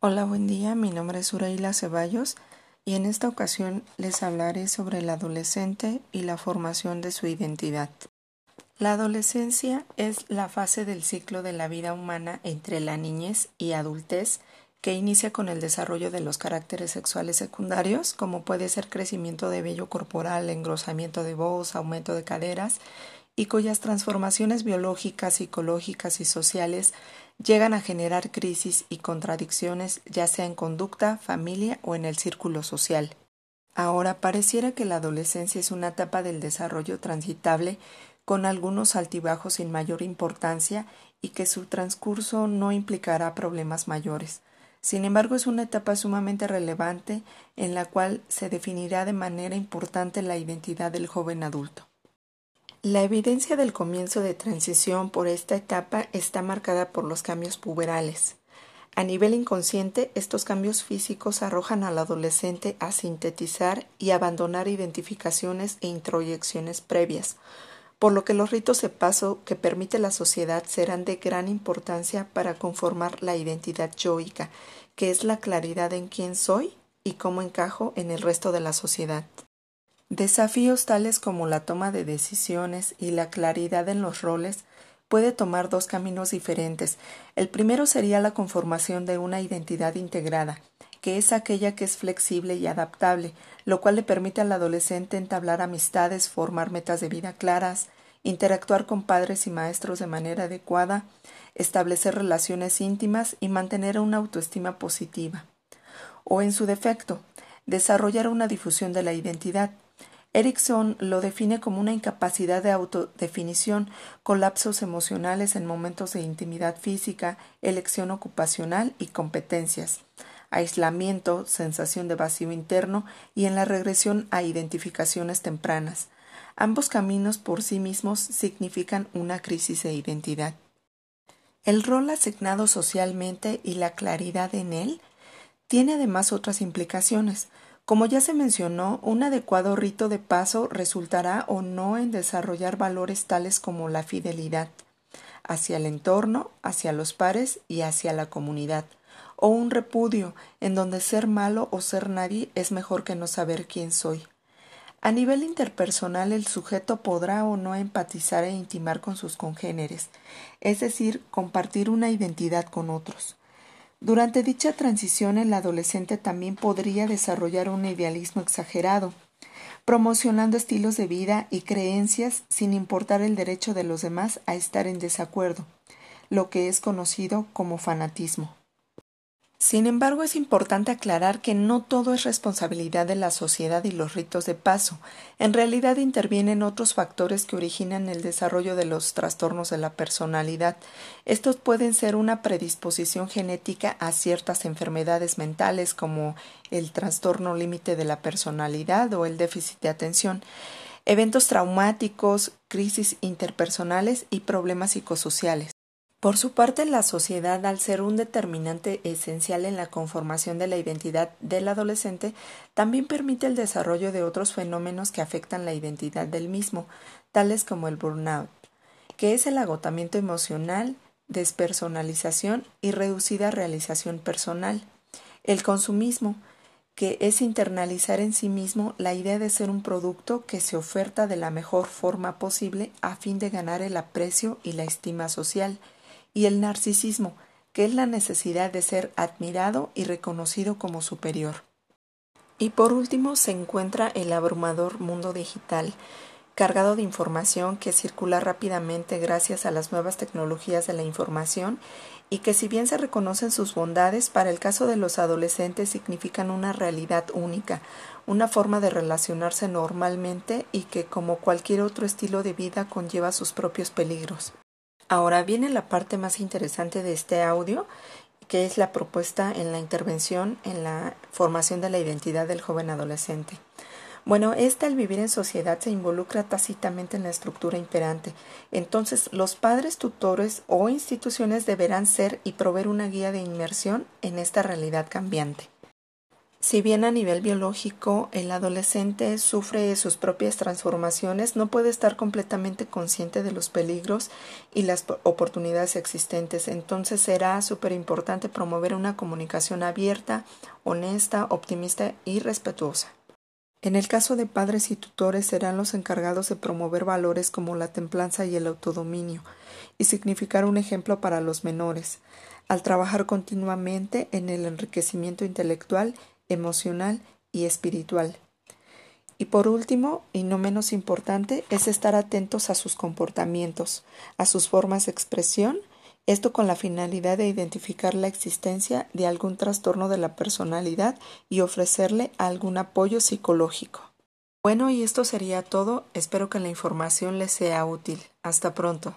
Hola, buen día. Mi nombre es Uraila Ceballos y en esta ocasión les hablaré sobre el adolescente y la formación de su identidad. La adolescencia es la fase del ciclo de la vida humana entre la niñez y adultez que inicia con el desarrollo de los caracteres sexuales secundarios, como puede ser crecimiento de vello corporal, engrosamiento de voz, aumento de caderas, y cuyas transformaciones biológicas, psicológicas y sociales llegan a generar crisis y contradicciones ya sea en conducta, familia o en el círculo social. Ahora pareciera que la adolescencia es una etapa del desarrollo transitable con algunos altibajos sin mayor importancia y que su transcurso no implicará problemas mayores. Sin embargo, es una etapa sumamente relevante en la cual se definirá de manera importante la identidad del joven adulto. La evidencia del comienzo de transición por esta etapa está marcada por los cambios puberales. A nivel inconsciente, estos cambios físicos arrojan al adolescente a sintetizar y abandonar identificaciones e introyecciones previas, por lo que los ritos de paso que permite la sociedad serán de gran importancia para conformar la identidad yoica, que es la claridad en quién soy y cómo encajo en el resto de la sociedad. Desafíos tales como la toma de decisiones y la claridad en los roles puede tomar dos caminos diferentes. El primero sería la conformación de una identidad integrada, que es aquella que es flexible y adaptable, lo cual le permite al adolescente entablar amistades, formar metas de vida claras, interactuar con padres y maestros de manera adecuada, establecer relaciones íntimas y mantener una autoestima positiva. O en su defecto, desarrollar una difusión de la identidad, Erickson lo define como una incapacidad de autodefinición, colapsos emocionales en momentos de intimidad física, elección ocupacional y competencias, aislamiento, sensación de vacío interno y en la regresión a identificaciones tempranas. Ambos caminos por sí mismos significan una crisis de identidad. El rol asignado socialmente y la claridad en él tiene además otras implicaciones, como ya se mencionó, un adecuado rito de paso resultará o no en desarrollar valores tales como la fidelidad hacia el entorno, hacia los pares y hacia la comunidad, o un repudio en donde ser malo o ser nadie es mejor que no saber quién soy. A nivel interpersonal el sujeto podrá o no empatizar e intimar con sus congéneres, es decir, compartir una identidad con otros. Durante dicha transición el adolescente también podría desarrollar un idealismo exagerado, promocionando estilos de vida y creencias sin importar el derecho de los demás a estar en desacuerdo, lo que es conocido como fanatismo. Sin embargo, es importante aclarar que no todo es responsabilidad de la sociedad y los ritos de paso. En realidad intervienen otros factores que originan el desarrollo de los trastornos de la personalidad. Estos pueden ser una predisposición genética a ciertas enfermedades mentales como el trastorno límite de la personalidad o el déficit de atención, eventos traumáticos, crisis interpersonales y problemas psicosociales. Por su parte, la sociedad, al ser un determinante esencial en la conformación de la identidad del adolescente, también permite el desarrollo de otros fenómenos que afectan la identidad del mismo, tales como el burnout, que es el agotamiento emocional, despersonalización y reducida realización personal, el consumismo, que es internalizar en sí mismo la idea de ser un producto que se oferta de la mejor forma posible a fin de ganar el aprecio y la estima social, y el narcisismo, que es la necesidad de ser admirado y reconocido como superior. Y por último se encuentra el abrumador mundo digital, cargado de información que circula rápidamente gracias a las nuevas tecnologías de la información y que si bien se reconocen sus bondades, para el caso de los adolescentes significan una realidad única, una forma de relacionarse normalmente y que como cualquier otro estilo de vida conlleva sus propios peligros. Ahora viene la parte más interesante de este audio, que es la propuesta en la intervención en la formación de la identidad del joven adolescente. Bueno, esta al vivir en sociedad se involucra tácitamente en la estructura imperante. Entonces, los padres, tutores o instituciones deberán ser y proveer una guía de inmersión en esta realidad cambiante. Si bien a nivel biológico el adolescente sufre sus propias transformaciones, no puede estar completamente consciente de los peligros y las oportunidades existentes. Entonces será súper importante promover una comunicación abierta, honesta, optimista y respetuosa. En el caso de padres y tutores serán los encargados de promover valores como la templanza y el autodominio, y significar un ejemplo para los menores, al trabajar continuamente en el enriquecimiento intelectual emocional y espiritual. Y por último, y no menos importante, es estar atentos a sus comportamientos, a sus formas de expresión, esto con la finalidad de identificar la existencia de algún trastorno de la personalidad y ofrecerle algún apoyo psicológico. Bueno, y esto sería todo. Espero que la información les sea útil. Hasta pronto.